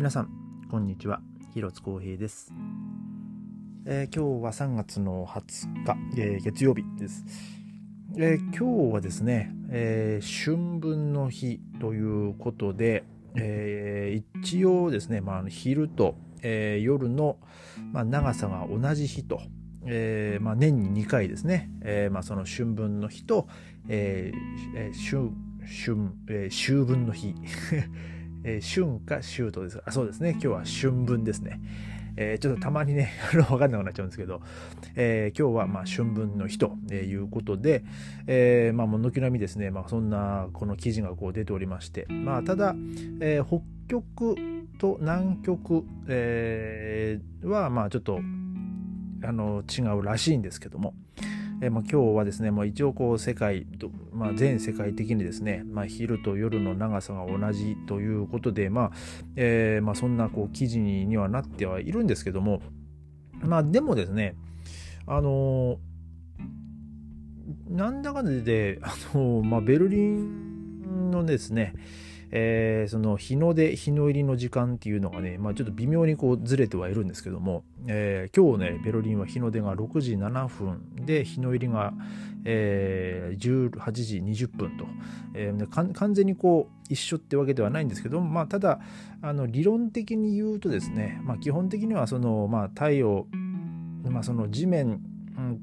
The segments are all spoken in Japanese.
皆さんこんにちは。広津光平です、えー、今日は3月の20日、えー、月曜日です、えー、今日はですね、え春分の日ということで、え一応ですね、まあ、昼と、え夜の、まあ、長さが同じ日とえーまあ、年に2回ですね、えーまあ、その春分の日と、えー、春春、えー、秋分の日。えー、春か秋とです。あそうですね。今日は春分ですね、えー、ちょっとたまにね分かんなくなっちゃうんですけど、えー、今日はまあ春分の日ということで、えー、まあ軒並みですね、まあ、そんなこの記事がこう出ておりまして。まあただ、えー、北極と南極、えー、はまあちょっとあの違うらしいんですけども、えーまあ、今日はですね、まあ、一応こう世界と、まあ、全世界的にですね、まあ、昼と夜の長さが同じということで、まあえーまあ、そんなこう記事にはなってはいるんですけども、まあ、でもですねあのなんだかんだであの、まあ、ベルリンのですねえー、その日の出日の入りの時間っていうのがね、まあ、ちょっと微妙にこうずれてはいるんですけども、えー、今日ねベルリンは日の出が6時7分で日の入りが、えー、18時20分と、えー、完全にこう一緒ってわけではないんですけども、まあ、ただあの理論的に言うとですね、まあ、基本的にはその、まあ、太陽、まあ、その地面、うん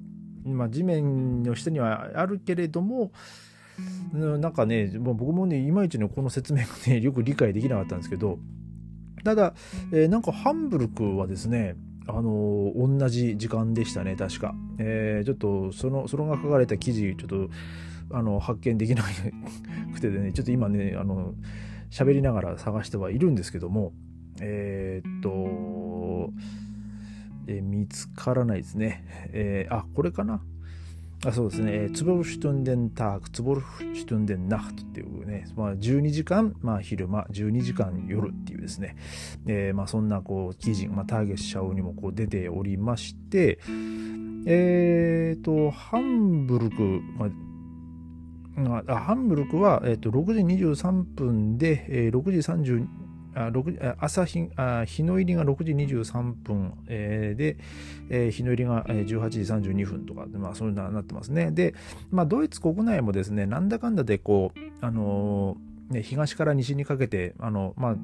まあ、地面の下にはあるけれども、なんかね、僕もねいまいちねこの説明がね よく理解できなかったんですけどただ、えー、なんかハンブルクはですねあのー、同じ時間でしたね確か、えー、ちょっとそのそのが書かれた記事ちょっとあの発見できなくてでね ちょっと今ねあの喋りながら探してはいるんですけどもえー、っと、え、見つからないですね、え、あこれかな？あそうですね、ツボルシュトンデンターク、ツボルシュトンデンナフトっていうね、まあ、12時間、まあ、昼間、12時間夜っていうですね、えー、まあ、そんなこう記事、まあ、ターゲッシャオにもこう出ておりまして、えっ、ー、と、ハンブルク、まあ、ハンブルクは、えー、と6時23分で、えー、6時32あ朝日あ日の入りが6時23分、えー、で、えー、日の入りが18時32分とか、まあ、そういうのになってますね。で、まあ、ドイツ国内もですね、なんだかんだでこう、あのー、ね、東から西にかけて、あの、まあ、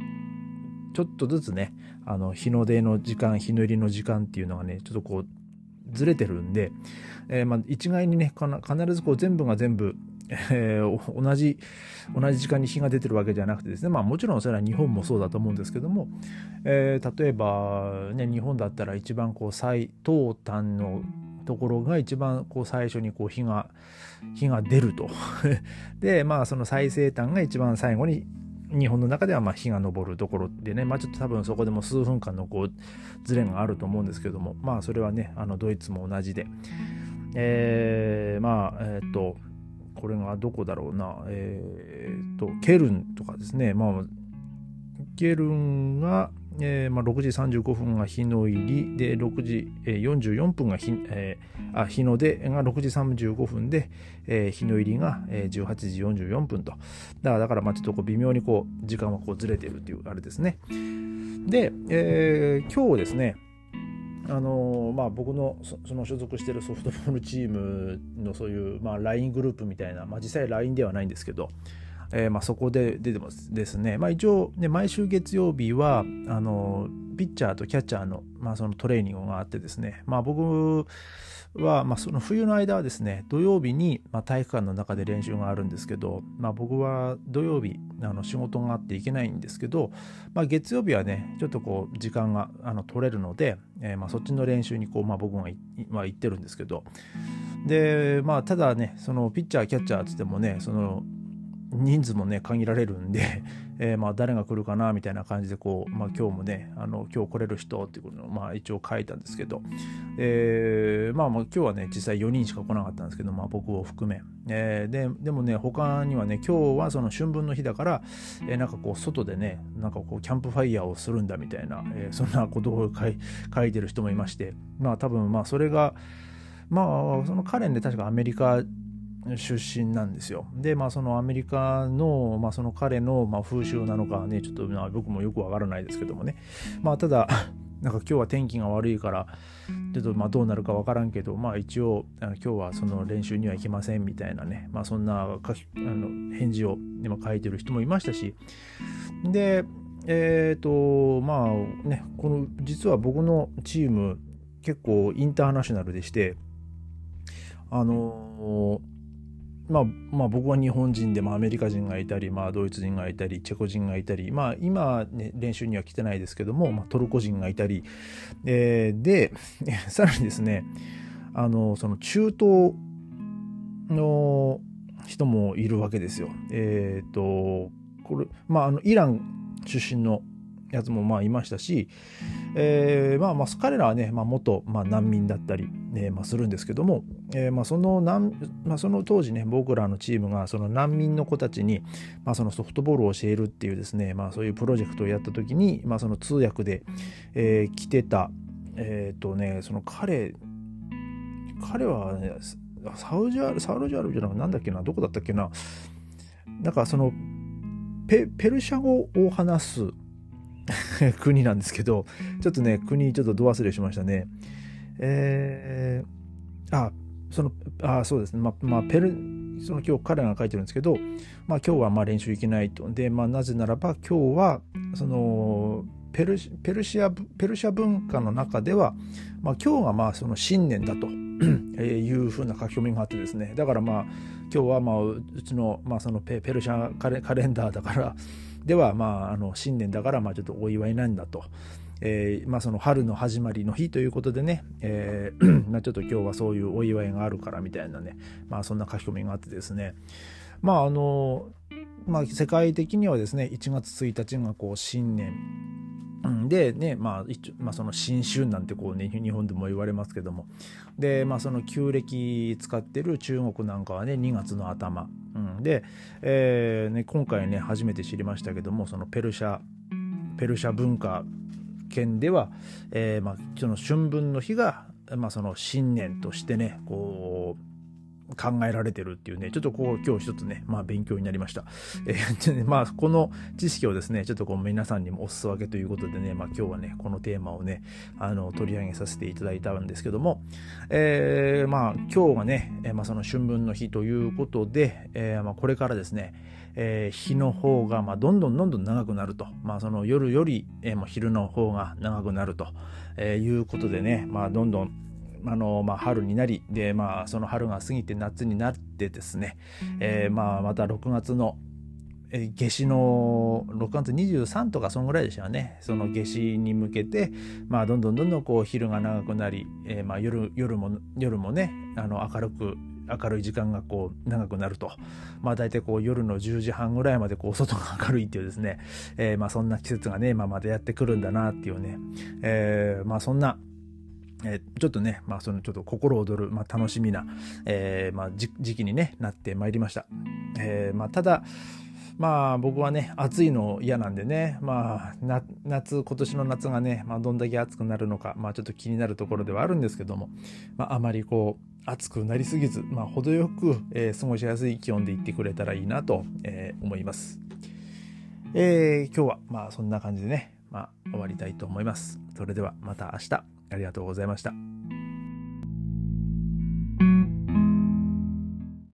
ちょっとずつね、あの日の出の時間、日の入りの時間っていうのがね、ちょっとこう、ずれてるんで、えー、まあ一概にね、必ずこう全部が全部えー、同じ同じ時間に日が出てるわけじゃなくてですね。まあもちろんそれは日本もそうだと思うんですけども、えー、例えば、ね、日本だったら一番こう最東端のところが一番こう最初にこう日が日が出ると。でまあその最西端が一番最後に日本の中ではまあ日が昇るところでね、まあ、ちょっと多分そこでも数分間のこうズレがあると思うんですけども。まあそれはねあのドイツも同じで、えー、まあえっ、とこれがどこだろうな、えー、と、ケルンとかですね、まあ、ケルンが、えーまあ、6時35分が日の入り。で6時、えー、44分が日,、えー、あ日の出が6時35分で、えー、日の入りが、えー、18時44分と。だからだからまあちょっとこう微妙にこう時間はこうずれてるっていうあれですね。で、えー、今日ですねあのまあ、僕のその所属してるソフトボールチームのそういう、まあ、LINE グループみたいな、まあ、実際 LINE ではないんですけど、えー、まあそこで出てますですね、まあ、一応、ね、毎週月曜日はあのピッチャーとキャッチャーの,、まあそのトレーニングがあってですね、まあ、僕は、まあ、その冬の間はですね土曜日に、まあ、体育館の中で練習があるんですけど、まあ、僕は土曜日あの仕事があっていけないんですけど、まあ、月曜日はねちょっとこう時間があの取れるので、えー、まあそっちの練習にこう、まあ、僕が、まあ、行ってるんですけど。でまあただねそのピッチャーキャッチャーっつってもねその人数もね限られるんで、えー、まあ誰が来るかなみたいな感じでこう、まあ、今日もねあの今日来れる人っていうことをまあ一応書いたんですけど、えー、まあまあ今日はね実際4人しか来なかったんですけど、まあ、僕を含め、えー、ででもね他にはね今日はその春分の日だから、えー、なんかこう外でねなんかこうキャンプファイヤーをするんだみたいな、えー、そんなことを書い書いてる人もいましてまあ多分まあそれがまあその彼ね確かアメリカ出身なんですよ。で、まあ、そのアメリカの、まあ、その彼の、まあ、風習なのかね、ちょっと、まあ、僕もよくわからないですけどもね。まあ、ただ、なんか今日は天気が悪いから、ちょっとまあどうなるかわからんけど、まあ一応、あの今日はその練習には行きませんみたいなね、まあそんな書きあの返事を今書いてる人もいましたし、で、えっ、ー、と、まあね、この実は僕のチーム結構インターナショナルでして、あのまあ、まあ僕は日本人で、まあ、アメリカ人がいたり、まあ、ドイツ人がいたりチェコ人がいたり、まあ、今、ね、練習には来てないですけども、まあ、トルコ人がいたり、えー、で さらにですねあのその中東の人もいるわけですよ。えっ、ー、とこれまああのイラン出身のやつもまあいましたし、えー、まあまあ彼らはね、まあ、元、まあ、難民だったり、ねまあ、するんですけども、えー、まあその難、まあ、その当時ね僕らのチームがその難民の子たちに、まあ、そのソフトボールを教えるっていうですね、まあ、そういうプロジェクトをやった時に、まあ、その通訳で、えー、来てたえっ、ー、とねその彼彼はねサウジアサウジアラビアじゃなくなんだっけなどこだったっけななんかそのペペルシャ語を話す 国なんですけど、ちょっとね、国ちょっとど忘れしましたね。えー、あ、その、あ、そうですね。まあ、まあ、ペル、その今日彼が書いてるんですけど、まあ今日はまあ練習行けないと。で、まあなぜならば今日は、その、ペルペルシアペルシャ文化の中では、まあ、今日がまあその新年だと いうふうな書き込みがあってですねだからまあ今日はまあうちの,、まあそのペルシャカレンダーだからでは、まあ、あの新年だからまあちょっとお祝いなんだと。えーまあ、その春の始まりの日ということでね、えー ま、ちょっと今日はそういうお祝いがあるからみたいなね、まあ、そんな書き込みがあってですねまああのまあ世界的にはですね1月1日がこう新年でね、まあ、一まあ、その新春なんてこうね、日本でも言われますけども。で、まあ、その旧暦使ってる中国なんかはね、2月の頭。うん、で、えー、ね、今回ね、初めて知りましたけども、そのペルシャ、ペルシャ文化圏では、えー、まあ、その春分の日が、まあ、その新年としてね、こう、考えられてるっていうね、ちょっとこう今日一つね、まあ勉強になりました。えー、まあこの知識をですね、ちょっとこう皆さんにもお裾分けということでね、まあ今日はね、このテーマをね、あの取り上げさせていただいたんですけども、えー、まあ今日がね、えー、まあその春分の日ということで、えー、まあこれからですね、えー、日の方がまあどんどんどんどん長くなると、まあその夜より、えー、もう昼の方が長くなると、えー、いうことでね、まあどんどんあの、まあ、春になりで、まあ、その春が過ぎて夏になってですね、えー、まあ、また6月の夏至の6月23とかそんぐらいでしたよね。その夏至に向けて、まあ、どんどんどんどんこう昼が長くなり、えー、まあ夜夜も夜もねあの明るく明るい時間がこう長くなると、まあ、大体こう夜の10時半ぐらいまでこう外が明るいっていうですね、えー、まあそんな季節がね、まあ、まだやってくるんだなっていうね、えー、まあそんなえー、ちょっとね、まあ、そのちょっと心躍る、まあ、楽しみな、えーまあ、時期に、ね、なってまいりました。えーまあ、ただ、まあ僕はね、暑いの嫌なんでね、まあ夏、今年の夏がね、まあ、どんだけ暑くなるのか、まあちょっと気になるところではあるんですけども、まああまりこう、暑くなりすぎず、まあ程よく、えー、過ごしやすい気温でいってくれたらいいなと、えー、思います。えー、今日はまあそんな感じでね、まあ終わりたいと思います。それではまた明日。ありがとうございました。